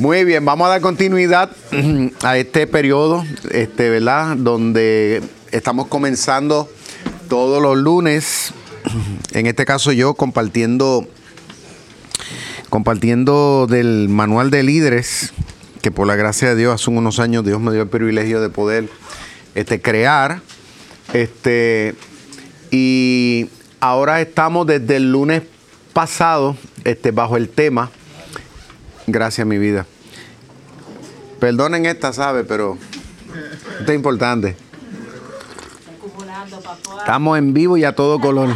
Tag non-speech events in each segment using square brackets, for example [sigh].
Muy bien, vamos a dar continuidad a este periodo, este, ¿verdad? Donde estamos comenzando todos los lunes, en este caso yo compartiendo, compartiendo del manual de líderes, que por la gracia de Dios hace unos años Dios me dio el privilegio de poder este, crear. Este, y ahora estamos desde el lunes pasado este, bajo el tema Gracias, mi vida. Perdonen esta, ¿sabe? Pero esto es importante. Estamos en vivo y a todo color.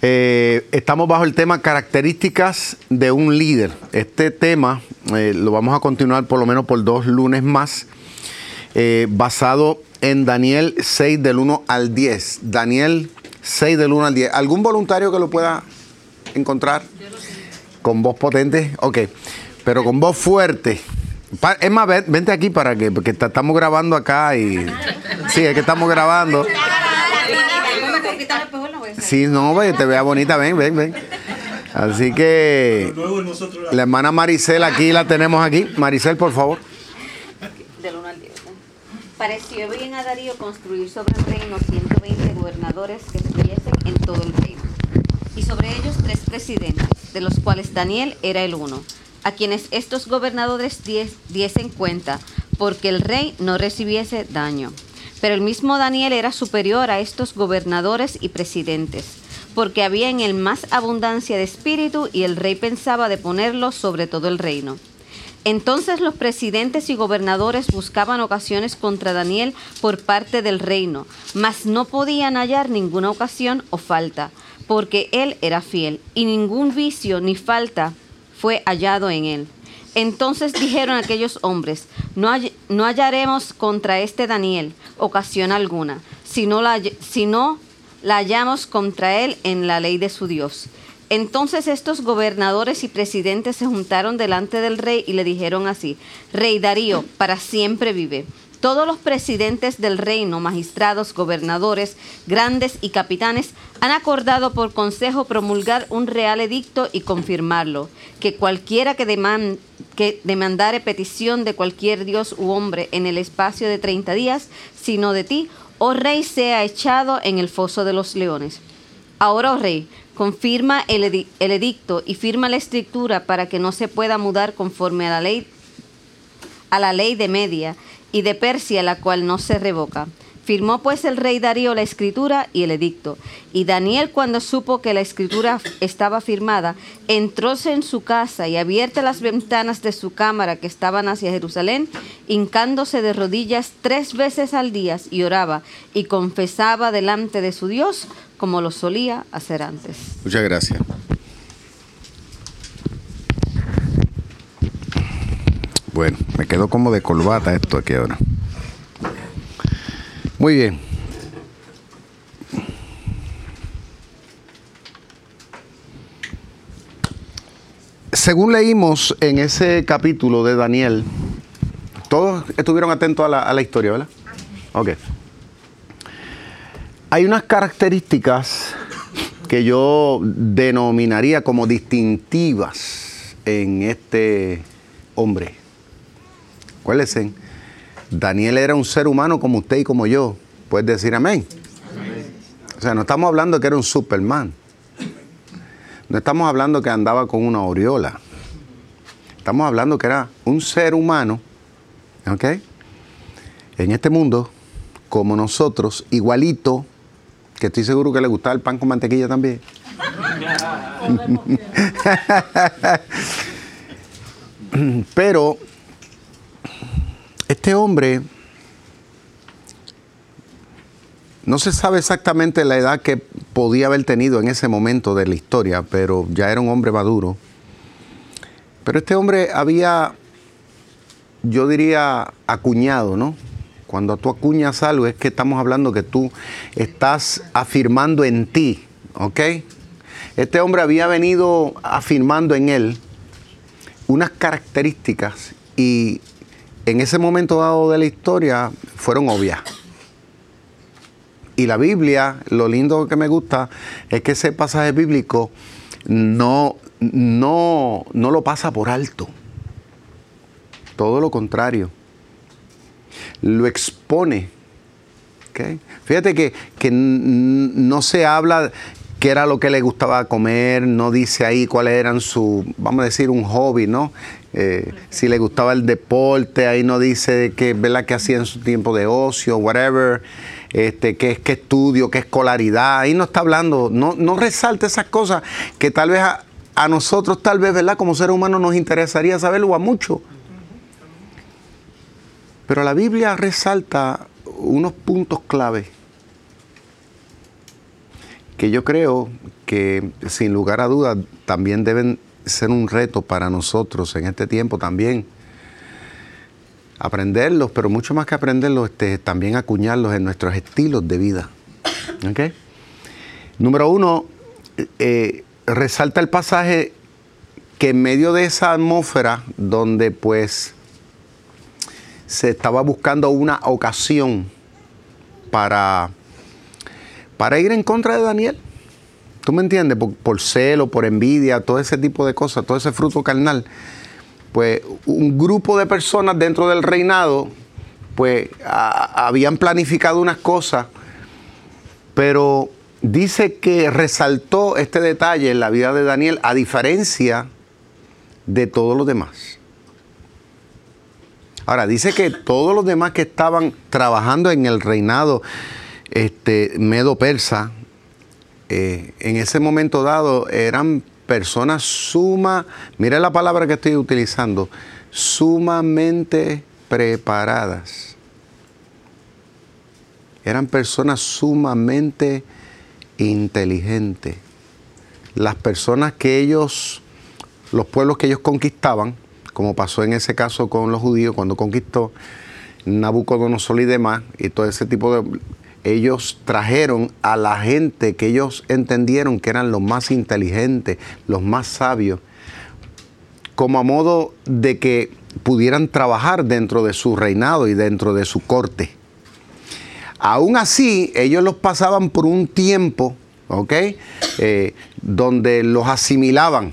Eh, estamos bajo el tema características de un líder. Este tema eh, lo vamos a continuar por lo menos por dos lunes más, eh, basado en Daniel 6 del 1 al 10. Daniel 6 del 1 al 10. ¿Algún voluntario que lo pueda encontrar? Con voz potente, ok. Pero con voz fuerte. Es más, vente aquí para que, porque estamos grabando acá y. Sí, es que estamos grabando. Sí, no, te vea bonita, ven, ven, ven. Así que la hermana Maricel aquí la tenemos aquí. Maricel, por favor. Del 1 al 10. Pareció bien a Darío construir sobre el reino 120 gobernadores que estuviesen en todo el reino y sobre ellos tres presidentes, de los cuales Daniel era el uno, a quienes estos gobernadores diesen cuenta, porque el rey no recibiese daño. Pero el mismo Daniel era superior a estos gobernadores y presidentes, porque había en él más abundancia de espíritu y el rey pensaba de ponerlo sobre todo el reino. Entonces los presidentes y gobernadores buscaban ocasiones contra Daniel por parte del reino, mas no podían hallar ninguna ocasión o falta, porque él era fiel, y ningún vicio ni falta fue hallado en él. Entonces dijeron aquellos hombres, no, hallaremos contra este Daniel ocasión alguna, si no, la, si no la hallamos contra él en la ley de su Dios. Entonces estos gobernadores y presidentes se juntaron delante del rey y le dijeron así, Rey Darío, para siempre vive. Todos los presidentes del reino, magistrados, gobernadores, grandes y capitanes han acordado por consejo promulgar un real edicto y confirmarlo, que cualquiera que, demandare petición de cualquier dios u hombre en el espacio de 30 días, sino de ti, oh rey, sea echado en el foso de los leones. Ahora, oh rey, confirma el, el edicto y firma la escritura para que no se pueda mudar conforme a la ley a la ley de Media y de Persia, la cual no se revoca. Firmó pues el rey Darío la escritura y el edicto. Y Daniel, cuando supo que la escritura estaba firmada, entróse en su casa y abierta las ventanas de su cámara que estaban hacia Jerusalén, hincándose de rodillas tres veces al día y oraba y confesaba delante de su Dios como lo solía hacer antes. Muchas gracias. Bueno, me quedó como de colbata esto aquí ahora. Muy bien. Según leímos en ese capítulo de Daniel, todos estuvieron atentos a la, a la historia, ¿verdad? Ok. Hay unas características que yo denominaría como distintivas en este hombre. Acuérdense, Daniel era un ser humano como usted y como yo. ¿Puedes decir amén? O sea, no estamos hablando que era un Superman. No estamos hablando que andaba con una aureola. Estamos hablando que era un ser humano, ¿ok? En este mundo, como nosotros, igualito, que estoy seguro que le gustaba el pan con mantequilla también. [laughs] Pero este hombre no se sabe exactamente la edad que podía haber tenido en ese momento de la historia, pero ya era un hombre maduro. Pero este hombre había, yo diría, acuñado, ¿no? Cuando tú acuñas algo es que estamos hablando que tú estás afirmando en ti, ¿ok? Este hombre había venido afirmando en él unas características y en ese momento dado de la historia fueron obvias. Y la Biblia, lo lindo que me gusta es que ese pasaje bíblico no no, no lo pasa por alto. Todo lo contrario. Lo expone. Fíjate que, que no se habla qué era lo que le gustaba comer, no dice ahí cuáles eran su, vamos a decir, un hobby, ¿no? Eh, si le gustaba el deporte, ahí no dice qué, ¿verdad? qué hacía en su tiempo de ocio, whatever, este, qué, qué estudio, qué escolaridad, ahí no está hablando, no, no resalta esas cosas que tal vez a, a nosotros, tal vez, ¿verdad? Como seres humanos nos interesaría saberlo a mucho. Pero la Biblia resalta unos puntos clave que yo creo que sin lugar a dudas también deben ser un reto para nosotros en este tiempo también. Aprenderlos, pero mucho más que aprenderlos, este, también acuñarlos en nuestros estilos de vida. Número uno, eh, resalta el pasaje que en medio de esa atmósfera donde pues se estaba buscando una ocasión para, para ir en contra de Daniel. ¿Tú me entiendes? Por, celo, por envidia, todo ese tipo de cosas, todo ese fruto carnal. Pues un grupo de personas dentro del reinado, pues habían planificado unas cosas, pero dice que resaltó este detalle en la vida de Daniel a diferencia de todos los demás. Ahora, dice que todos los demás que estaban trabajando en el reinado este, medo-persa, eh, en ese momento dado eran personas suma, mira la palabra que estoy utilizando, sumamente preparadas. Eran personas sumamente inteligentes. Las personas que ellos, los pueblos que ellos conquistaban, como pasó en ese caso con los judíos cuando conquistó Nabucodonosor y demás, y todo ese tipo de... Ellos trajeron a la gente que ellos entendieron que eran los más inteligentes, los más sabios, como a modo de que pudieran trabajar dentro de su reinado y dentro de su corte. Aún así, ellos los pasaban por un tiempo, ¿ok? Eh, donde los asimilaban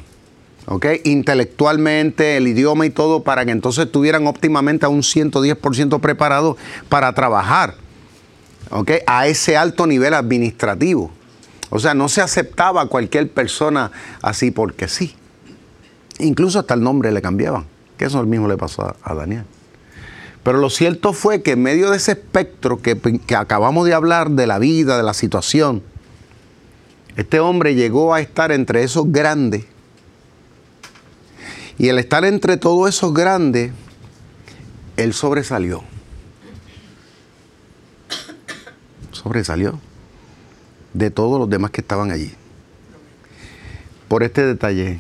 intelectualmente, el idioma y todo, para que entonces estuvieran óptimamente a un 110% preparados para trabajar a ese alto nivel administrativo. O sea, no se aceptaba a cualquier persona así porque sí. Incluso hasta el nombre le cambiaban, que eso mismo le pasó a, Daniel. Pero lo cierto fue que en medio de ese espectro que, que acabamos de hablar de la vida, de la situación, este hombre llegó a estar entre esos grandes y el estar entre todos esos grandes, él sobresalió. Sobresalió de todos los demás que estaban allí. Por este detalle.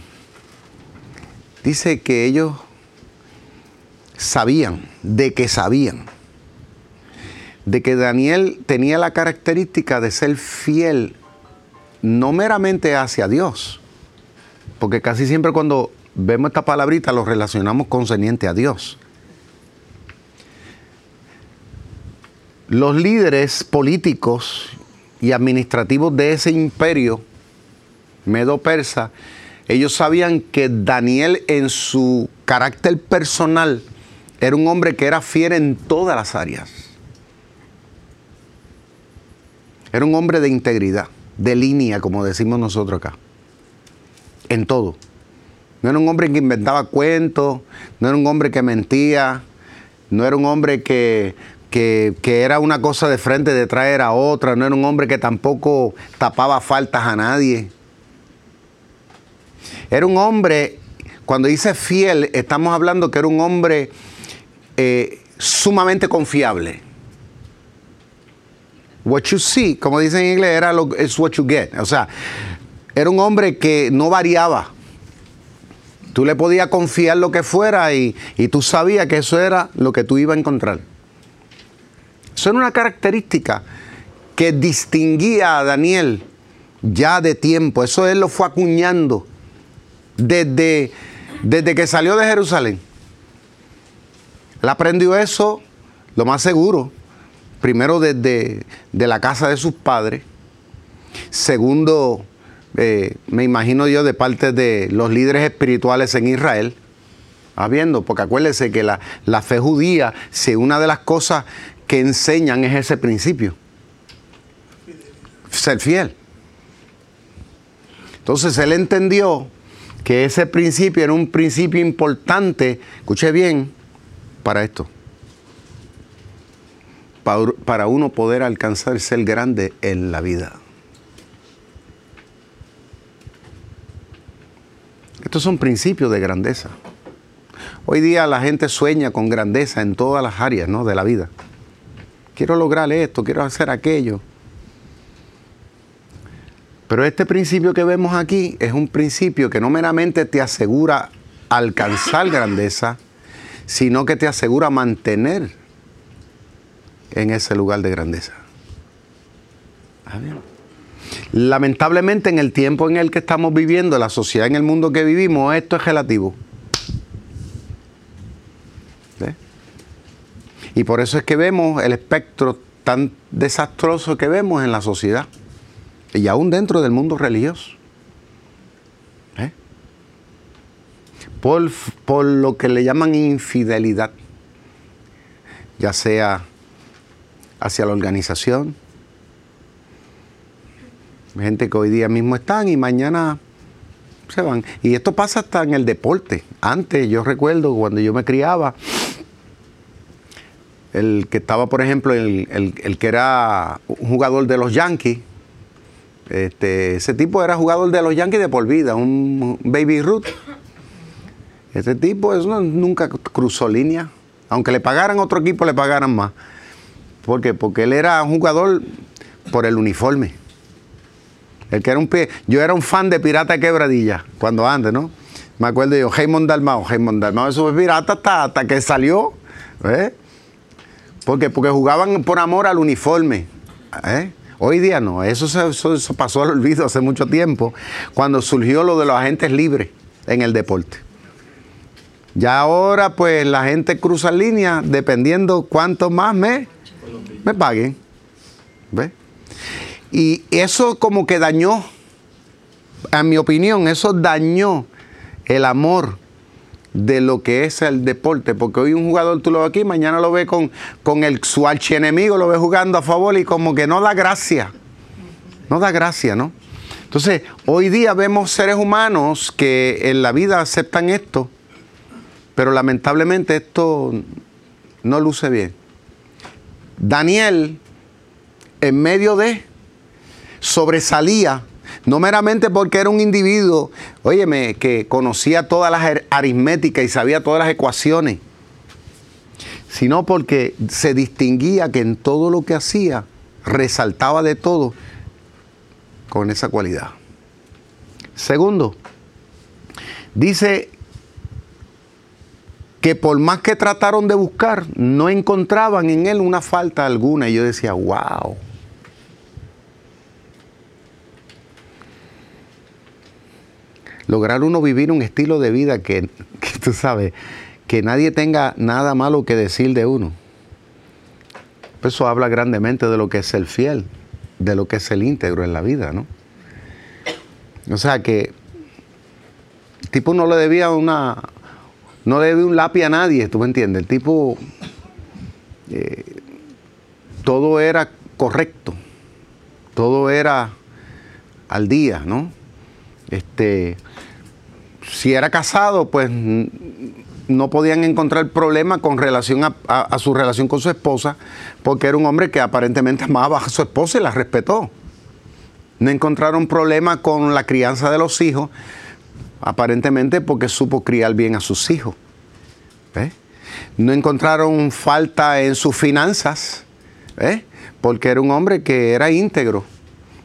Dice que ellos sabían, de que sabían, de que Daniel tenía la característica de ser fiel, no meramente hacia Dios, porque casi siempre cuando vemos esta palabrita, lo relacionamos concerniente a Dios. Los líderes políticos y administrativos de ese imperio medo-persa, ellos sabían que Daniel en su carácter personal era un hombre que era fiel en todas las áreas. Era un hombre de integridad, de línea, como decimos nosotros acá. En todo. No era un hombre que inventaba cuentos, no era un hombre que mentía, no era un hombre que, era una cosa de frente, detrás era otra, no era un hombre que tampoco tapaba faltas a nadie. Era un hombre, cuando dice fiel, estamos hablando que era un hombre eh, sumamente confiable. What you see, como dicen en inglés, era lo, what you get. O sea, era un hombre que no variaba. Tú le podías confiar lo que fuera y, tú sabías que eso era lo que tú ibas a encontrar. Eso era una característica que distinguía a Daniel ya de tiempo. Eso él lo fue acuñando desde, desde que salió de Jerusalén. Él aprendió eso, lo más seguro, primero desde de la casa de sus padres, segundo eh, me imagino yo, de parte de los líderes espirituales en Israel, habiendo, porque acuérdense que la, la fe judía, si una de las cosas que enseñan es ese principio, ser fiel. Entonces él entendió que ese principio era un principio importante, escuche bien, para esto. Para, para uno poder alcanzar ser grande en la vida. Estos son principios de grandeza. Hoy día la gente sueña con grandeza en todas las áreas ¿no? de la vida. Quiero lograr esto, quiero hacer aquello. Pero este principio que vemos aquí es un principio que no meramente te asegura alcanzar grandeza, sino que te asegura mantener en ese lugar de grandeza. Lamentablemente en el tiempo en el que estamos viviendo, la sociedad en el mundo que vivimos, esto es relativo. Y por eso es que vemos el espectro tan desastroso que vemos en la sociedad y aún dentro del mundo religioso. ¿Eh? Por, por lo que le llaman infidelidad, ya sea hacia la organización, gente que hoy día mismo están y mañana se van. Y esto pasa hasta en el deporte. Antes, yo recuerdo cuando yo me criaba, el que estaba, por ejemplo, el, el que era un jugador de los Yankees, este, ese tipo era jugador de los Yankees de por vida, un baby Ruth. Ese tipo eso nunca cruzó línea. Aunque le pagaran otro equipo, le pagaran más. ¿Por qué? Porque él era un jugador por el uniforme. El que era un pie. Yo era un fan de Pirata Quebradilla, cuando antes, ¿no? Me acuerdo yo, Jaimon Dalmao, Jaimon Dalmao, eso fue pirata hasta, hasta que salió. ¿eh? Porque jugaban por amor al uniforme. ¿eh? Hoy día no, eso, eso, pasó al olvido hace mucho tiempo, cuando surgió lo de los agentes libres en el deporte. Ya ahora pues la gente cruza línea dependiendo cuánto más me, me paguen. ¿Ves? Y eso como que dañó, en mi opinión, eso dañó el amor de lo que es el deporte, porque hoy un jugador tú lo ves aquí, mañana lo ves con, con el, su archienemigo, lo ves jugando a favor y como que no da gracia, no da gracia, ¿no? Entonces, hoy día vemos seres humanos que en la vida aceptan esto, pero lamentablemente esto no luce bien. Daniel, en medio de, sobresalía no meramente porque era un individuo, óyeme, que conocía todas las aritméticas y sabía todas las ecuaciones, sino porque se distinguía que en todo lo que hacía resaltaba de todo con esa cualidad. Segundo, dice que por más que trataron de buscar, no encontraban en él una falta alguna. Y yo decía, wow. Lograr uno vivir un estilo de vida que, tú sabes, que nadie tenga nada malo que decir de uno. Eso habla grandemente de lo que es el fiel, de lo que es el íntegro en la vida, ¿no? O sea que el tipo no le debía una, no le debía un lápiz a nadie, ¿tú me entiendes? El tipo, eh, todo era correcto, todo era al día, ¿no? Este, si era casado, pues no podían encontrar problema con relación a, su relación con su esposa, porque era un hombre que aparentemente amaba a su esposa y la respetó. No encontraron problema con la crianza de los hijos, aparentemente porque supo criar bien a sus hijos. No encontraron falta en sus finanzas, porque era un hombre que era íntegro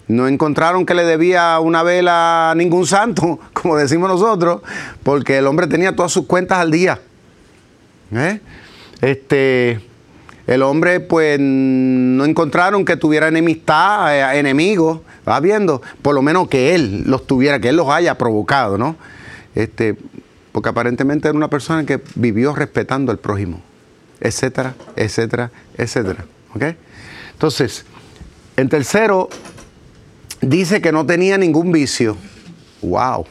no encontraron que le debía una vela a ningún santo, [laughs] como decimos nosotros, porque el hombre tenía todas sus cuentas al día. ¿Eh? Este, el hombre, pues, no encontraron que tuviera enemistad, eh, enemigos, va viendo, por lo menos que él los tuviera, que él los haya provocado, ¿no? Este, porque aparentemente era una persona que vivió respetando al prójimo, etcétera, etcétera, etcétera. ¿Ok? Entonces, en tercero, dice que no tenía ningún vicio. ¡Wow!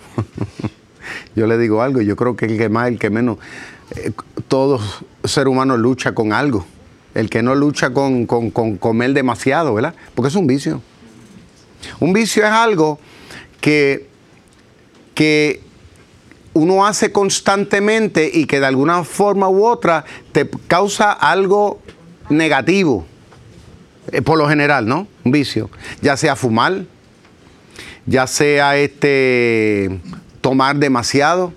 [laughs] yo le digo algo, yo creo que el que más, el que menos, eh, todo ser humano lucha con algo. El que no lucha con, con, con comer demasiado, ¿verdad? Porque es un vicio. Un vicio es algo que, que uno hace constantemente y que de alguna forma u otra te causa algo negativo, eh, por lo general, ¿no? Un vicio, ya sea fumar, ya sea este tomar demasiado,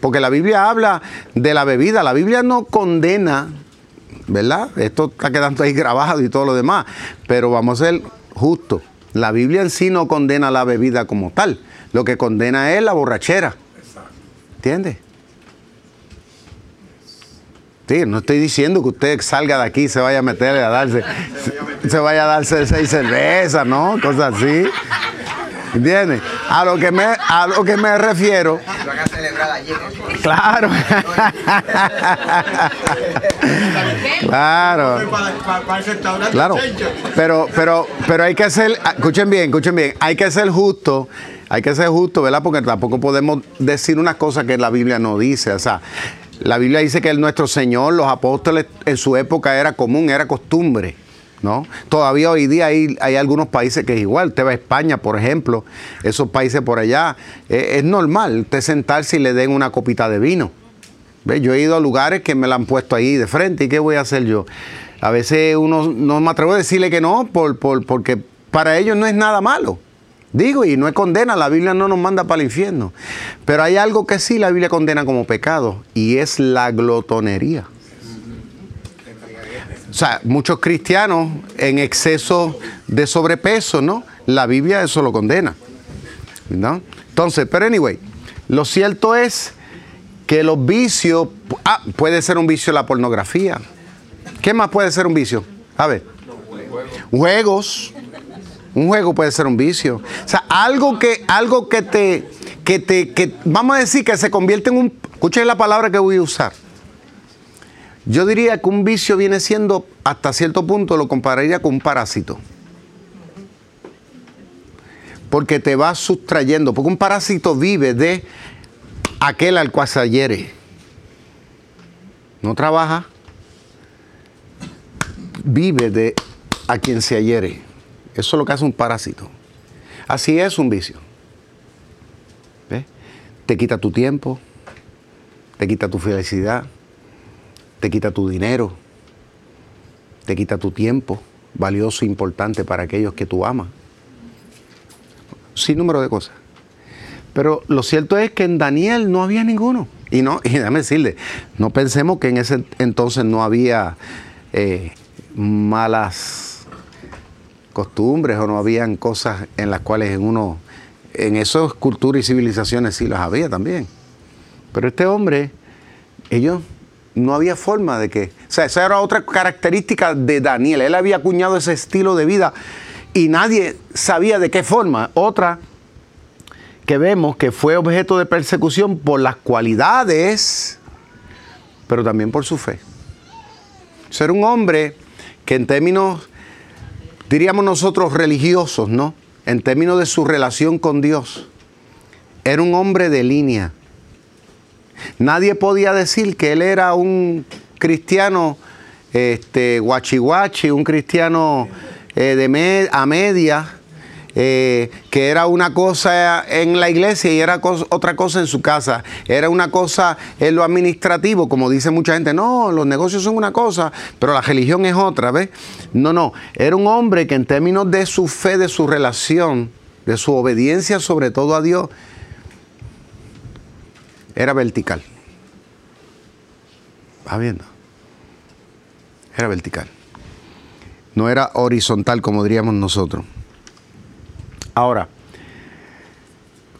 porque la Biblia habla de la bebida, la Biblia no condena, ¿verdad? Esto está quedando ahí grabado y todo lo demás, pero vamos a ser justos. La Biblia en sí no condena la bebida como tal, lo que condena es la borrachera. ¿Entiendes? Sí, no estoy diciendo que usted salga de aquí y se vaya a meterle a darse, se, vaya a darse seis cervezas, ¿no? Cosas así. ¿Entiendes? A lo que me, a lo que me refiero. Claro. claro. Claro. Pero, pero, pero hay que ser, escuchen bien, escuchen bien, hay que ser justo, hay que ser justo, ¿verdad? Porque tampoco podemos decir unas cosas que la Biblia no dice. O sea, la Biblia dice que el nuestro Señor, los apóstoles en su época era común, era costumbre. ¿No? Todavía hoy día hay, algunos países que es igual. Usted va a España, por ejemplo, esos países por allá, eh, es normal usted sentarse y le den una copita de vino. ¿Ve? Yo he ido a lugares que me la han puesto ahí de frente y ¿qué voy a hacer yo? A veces uno no me atrevo a decirle que no, por, por, porque para ellos no es nada malo. Digo, y no es condena, la Biblia no nos manda para el infierno. Pero hay algo que sí la Biblia condena como pecado, y es la glotonería. O sea, muchos cristianos en exceso de sobrepeso, ¿no? La Biblia eso lo condena. ¿No? Entonces, pero anyway, lo cierto es que los vicios, ah, puede ser un vicio la pornografía. ¿Qué más puede ser un vicio? A ver. Juegos. Un juego puede ser un vicio. O sea, algo que, algo que te, que te, que, vamos a decir que se convierte en un, escuchen la palabra que voy a usar. Yo diría que un vicio viene siendo, hasta cierto punto, lo compararía con un parásito. Porque te va sustrayendo, porque un parásito vive de aquel al cual se adhiere. No trabaja, vive de a quien se adhiere. Eso es lo que hace un parásito. Así es un vicio. ¿Ves? Te quita tu tiempo, te quita tu felicidad, te quita tu dinero, te quita tu tiempo, valioso e importante para aquellos que tú amas. Sin número de cosas. Pero lo cierto es que en Daniel no había ninguno. Y no, y déjame decirle, no pensemos que en ese entonces no había eh, malas costumbres o no habían cosas en las cuales en uno, en esas culturas y civilizaciones sí las había también. Pero este hombre, ellos no había forma de que, o sea, esa era otra característica de Daniel. Él había acuñado ese estilo de vida y nadie sabía de qué forma. Otra que vemos que fue objeto de persecución por las cualidades, pero también por su fe. Ser un hombre que en términos, diríamos nosotros, religiosos, ¿no? En términos de su relación con Dios, era un hombre de línea. Nadie podía decir que él era un cristiano este, guachi un cristiano eh, de a media, eh, que era una cosa en la iglesia y era otra cosa en su casa. Era una cosa en lo administrativo, como dice mucha gente, no, los negocios son una cosa, pero la religión es otra, ¿ves? No, no, era un hombre que en términos de su fe, de su relación, de su obediencia sobre todo a Dios, era vertical. ¿Va viendo? Era vertical. No era horizontal como diríamos nosotros. Ahora,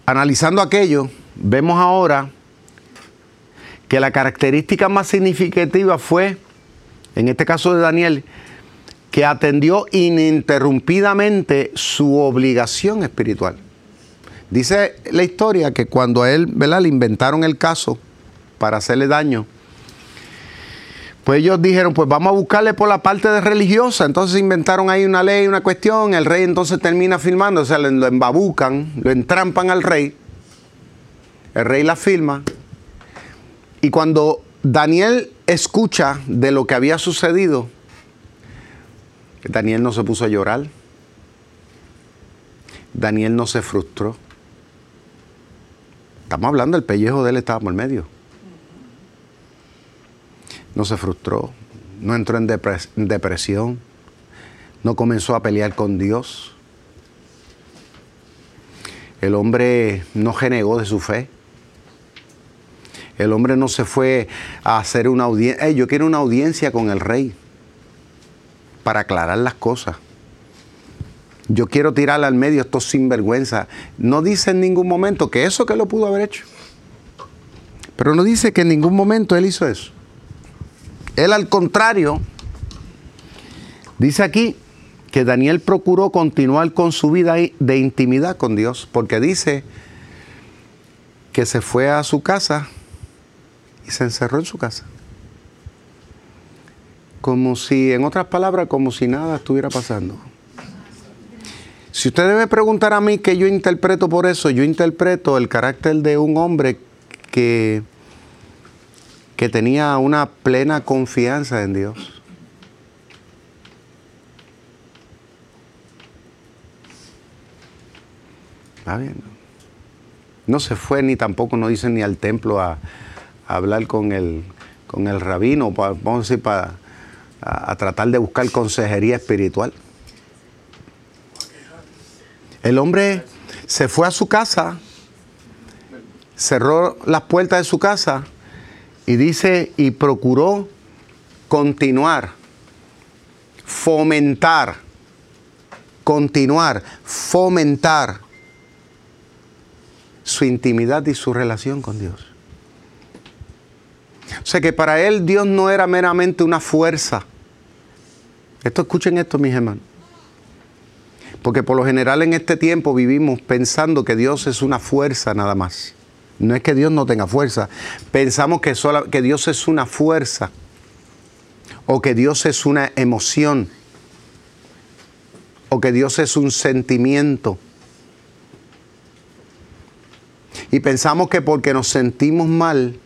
analizando aquello, vemos ahora que la característica más significativa fue, en este caso de Daniel, que atendió ininterrumpidamente su obligación espiritual. Dice la historia que cuando a él ¿verdad? le inventaron el caso para hacerle daño, Pues ellos dijeron, pues vamos a buscarle por la parte de religiosa. Entonces inventaron ahí una ley, una cuestión. El rey entonces termina filmando, o sea, lo embabucan, lo entrampan al rey. El rey la filma. Y cuando Daniel escucha de lo que había sucedido, Daniel no se puso a llorar. Daniel no se frustró. Estamos hablando, el pellejo de él estaba por medio no se frustró, no entró en depresión, no comenzó a pelear con Dios. El hombre no genegó de su fe. El hombre no se fue a hacer una audiencia. yo quiero una audiencia con el rey para aclarar las cosas. Yo quiero tirarle al medio estos sinvergüenza. No dice en ningún momento que eso que lo pudo haber hecho. Pero no dice que en ningún momento él hizo eso. Él al contrario, dice aquí que Daniel procuró continuar con su vida de intimidad con Dios, porque dice que se fue a su casa y se encerró en su casa. Como si, en otras palabras, como si nada estuviera pasando. Si usted debe preguntar a mí qué yo interpreto por eso, yo interpreto el carácter de un hombre que que tenía una plena confianza en Dios. ¿Está bien? No se fue ni tampoco, no dicen ni al templo a, hablar con el, con el rabino, vamos a decir, a tratar de buscar consejería espiritual. El hombre se fue a su casa, cerró las puertas de su casa y dice, y procuró continuar, fomentar, continuar, fomentar su intimidad y su relación con Dios. O sea que para él Dios no era meramente una fuerza. Esto escuchen esto, mis hermanos. Porque por lo general en este tiempo vivimos pensando que Dios es una fuerza nada más. No es que Dios no tenga fuerza. Pensamos que, que Dios es una fuerza o que Dios es una emoción o que Dios es un sentimiento. Y pensamos que porque nos sentimos mal,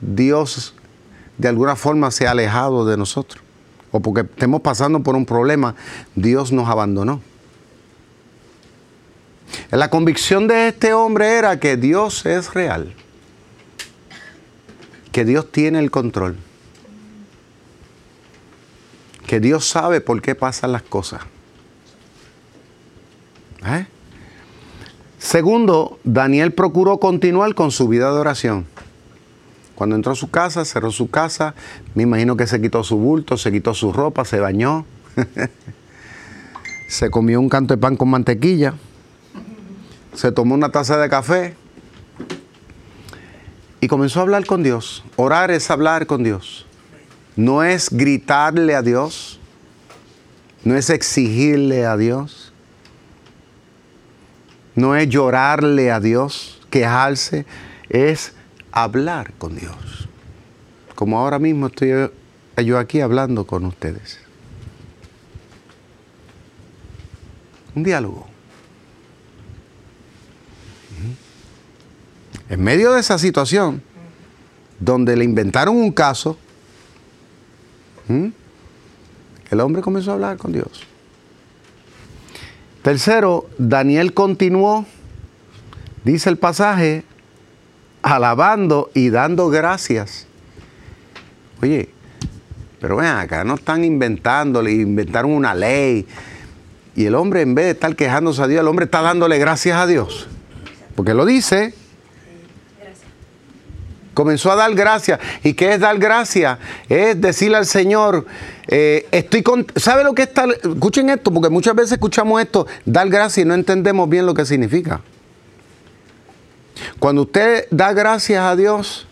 Dios de alguna forma se ha alejado de nosotros. O porque estemos pasando por un problema, Dios nos abandonó. La convicción de este hombre era que Dios es real, que Dios tiene el control, que Dios sabe por qué pasan las cosas. ¿Eh? Segundo, Daniel procuró continuar con su vida de oración. Cuando entró a su casa, cerró su casa, me imagino que se quitó su bulto, se quitó su ropa, se bañó, [laughs] se comió un canto de pan con mantequilla. Se tomó una taza de café. Y comenzó a hablar con Dios. Orar es hablar con Dios. No es gritarle a Dios, no es exigirle a Dios, no es llorarle a Dios, quejarse, es hablar con Dios. Como ahora mismo estoy yo aquí hablando con ustedes. Un diálogo. En medio de esa situación, donde le inventaron un caso, el hombre comenzó a hablar con Dios. Tercero, Daniel continuó, dice el pasaje, alabando y dando gracias. Oye, pero ven acá, no están inventándole, inventaron una ley. Y el hombre, en vez de estar quejándose a Dios, el hombre está dándole gracias a Dios. Porque lo dice, Comenzó a dar gracias. ¿Y qué es dar gracias? Es decirle al Señor, eh, estoy con... ¿Sabe lo que está? Escuchen esto, porque muchas veces escuchamos esto, dar gracias y no entendemos bien lo que significa. Cuando usted da gracias a Dios,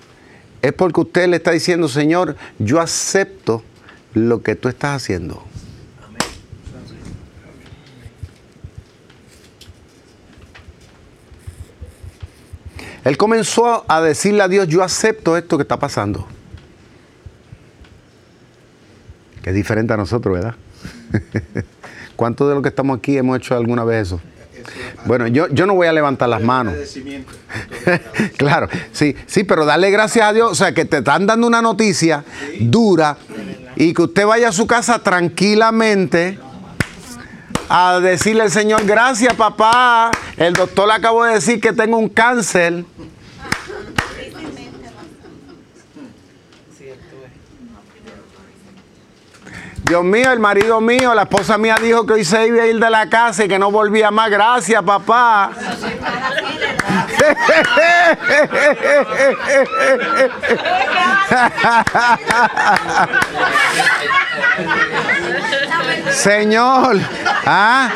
es porque usted le está diciendo, Señor, yo acepto lo que tú estás haciendo. Él comenzó a decirle a Dios, yo acepto esto que está pasando. Que es diferente a nosotros, ¿verdad? [laughs] ¿Cuántos de los que estamos aquí hemos hecho alguna vez eso? Bueno, yo, yo no voy a levantar las manos. [laughs] claro, sí, sí, pero darle gracias a Dios, o sea, que te están dando una noticia dura y que usted vaya a su casa tranquilamente a decirle al Señor, gracias papá, el doctor le acabo de decir que tengo un cáncer. Dios mío, el marido mío, la esposa mía dijo que hoy se iba a ir de la casa y que no volvía más. Gracias, papá. [laughs] Señor, ¿ah?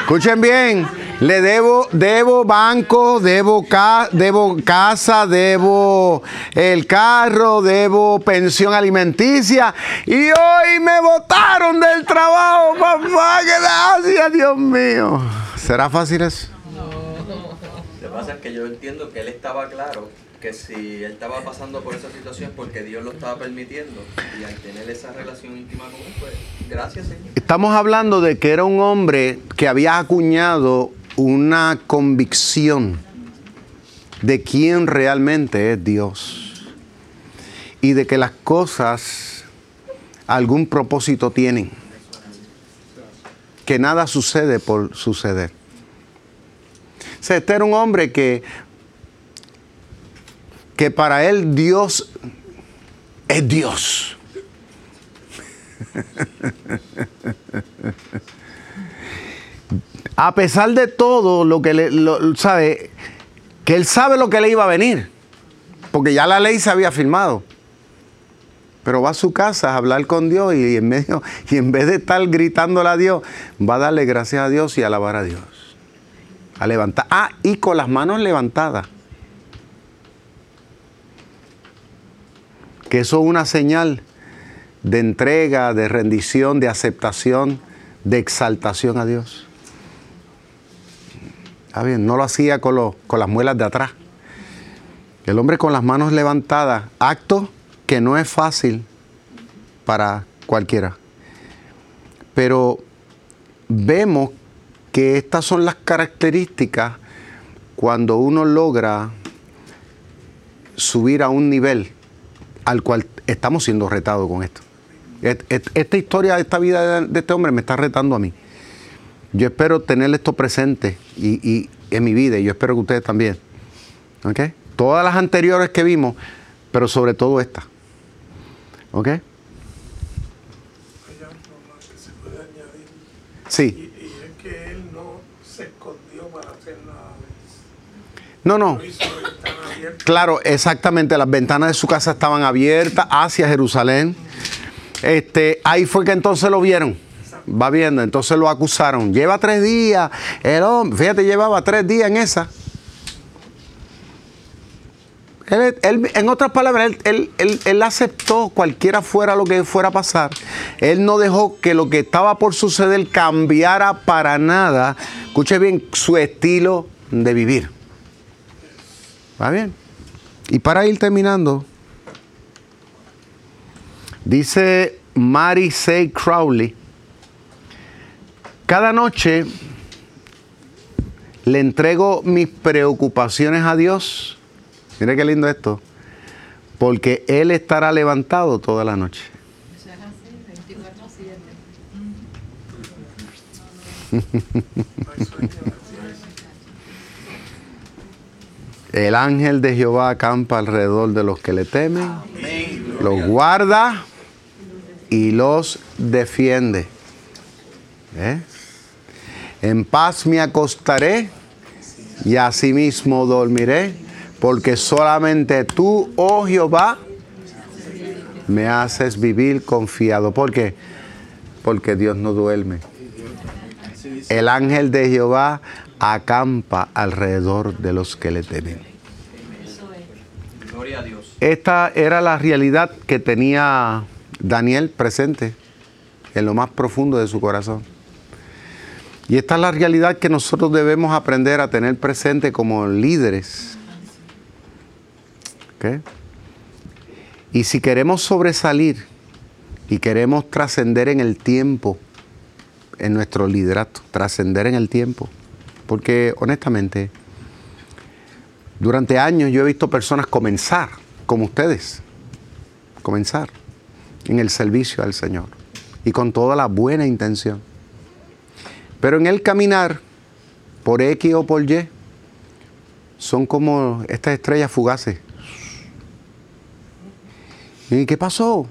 escuchen bien. Le debo, debo banco, debo, debo casa, debo el carro, debo pensión alimenticia. Y hoy me botaron del trabajo, papá. Gracias, Dios mío. ¿Será fácil eso? No. Lo que pasa es que yo entiendo que él estaba claro que si él estaba pasando por esa situación porque Dios lo estaba permitiendo y al tener esa relación íntima con él, pues gracias Señor. Estamos hablando de que era un hombre que había acuñado una convicción de quién realmente es Dios y de que las cosas algún propósito tienen, que nada sucede por suceder. O este era un hombre que, que para él Dios es Dios. [laughs] a pesar de todo lo que le sabe, que él sabe lo que le iba a venir, porque ya la ley se había firmado. Pero va a su casa a hablar con Dios y en, medio, y en vez de estar gritándole a Dios, va a darle gracias a Dios y alabar a Dios. A levantar. Ah, y con las manos levantadas. Que eso es una señal de entrega, de rendición, de aceptación, de exaltación a Dios bien, no lo hacía con, con las muelas de atrás. El hombre con las manos levantadas, acto que no es fácil para cualquiera. Pero vemos que estas son las características cuando uno logra subir a un nivel al cual estamos siendo retados con esto. Esta historia, esta vida de este hombre me está retando a mí. Yo espero tener esto presente y, en mi vida y yo espero que ustedes también. ¿Ok? Todas las anteriores que vimos, pero sobre todo esta. ¿Ok? Sí. Y, es que él no se escondió para hacer nada No, no. Claro, exactamente. Las ventanas de su casa estaban abiertas hacia Jerusalén. Este, ahí fue que entonces lo vieron va viendo, entonces lo acusaron. Lleva tres días, el hombre, fíjate, llevaba tres días en esa. en otras palabras, él, él, aceptó cualquiera fuera lo que fuera a pasar. Él no dejó que lo que estaba por suceder cambiara para nada. Escuche bien, su estilo de vivir. ¿Va bien? Y para ir terminando, dice Mary C. Crowley, cada noche le entrego mis preocupaciones a Dios. Mire qué lindo esto. Porque Él estará levantado toda la noche. [laughs] El ángel de Jehová acampa alrededor de los que le temen, los guarda y los defiende. ¿Eh? En paz me acostaré y asimismo dormiré, porque solamente tú, oh Jehová, me haces vivir confiado. ¿Por qué? Porque Dios no duerme. El ángel de Jehová acampa alrededor de los que le temen. Esta era la realidad que tenía Daniel presente en lo más profundo de su corazón. Y esta es la realidad que nosotros debemos aprender a tener presente como líderes. Y si queremos sobresalir y queremos trascender en el tiempo, en nuestro liderato, trascender en el tiempo. Porque honestamente, durante años yo he visto personas comenzar, como ustedes, comenzar en el servicio al Señor y con toda la buena intención. Pero en el caminar, por X o por Y, son como estas estrellas fugaces. ¿Y qué pasó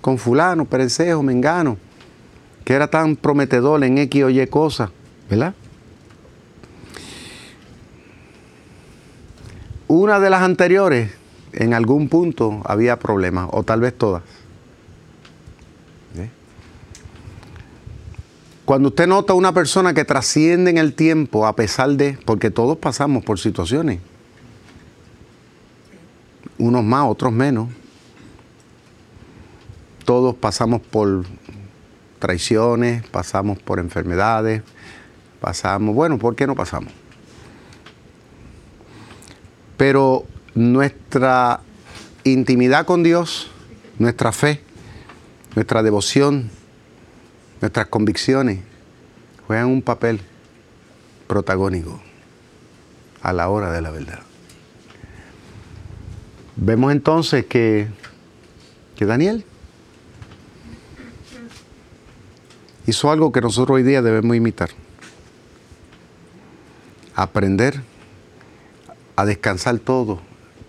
con fulano, perecejo, mengano, que era tan prometedor en X o Y cosas, ¿verdad? Una de las anteriores, en algún punto había problemas, o tal vez todas. Cuando usted nota una persona que trasciende en el tiempo, a pesar de, porque todos pasamos por situaciones, unos más, otros menos, todos pasamos por traiciones, pasamos por enfermedades, pasamos, bueno, ¿por qué no pasamos? Pero nuestra intimidad con Dios, nuestra fe, nuestra devoción, nuestras convicciones juegan un papel protagónico a la hora de la verdad. Vemos entonces que, que Daniel hizo algo que nosotros hoy día debemos imitar. Aprender a descansar todo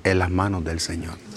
en las manos del Señor.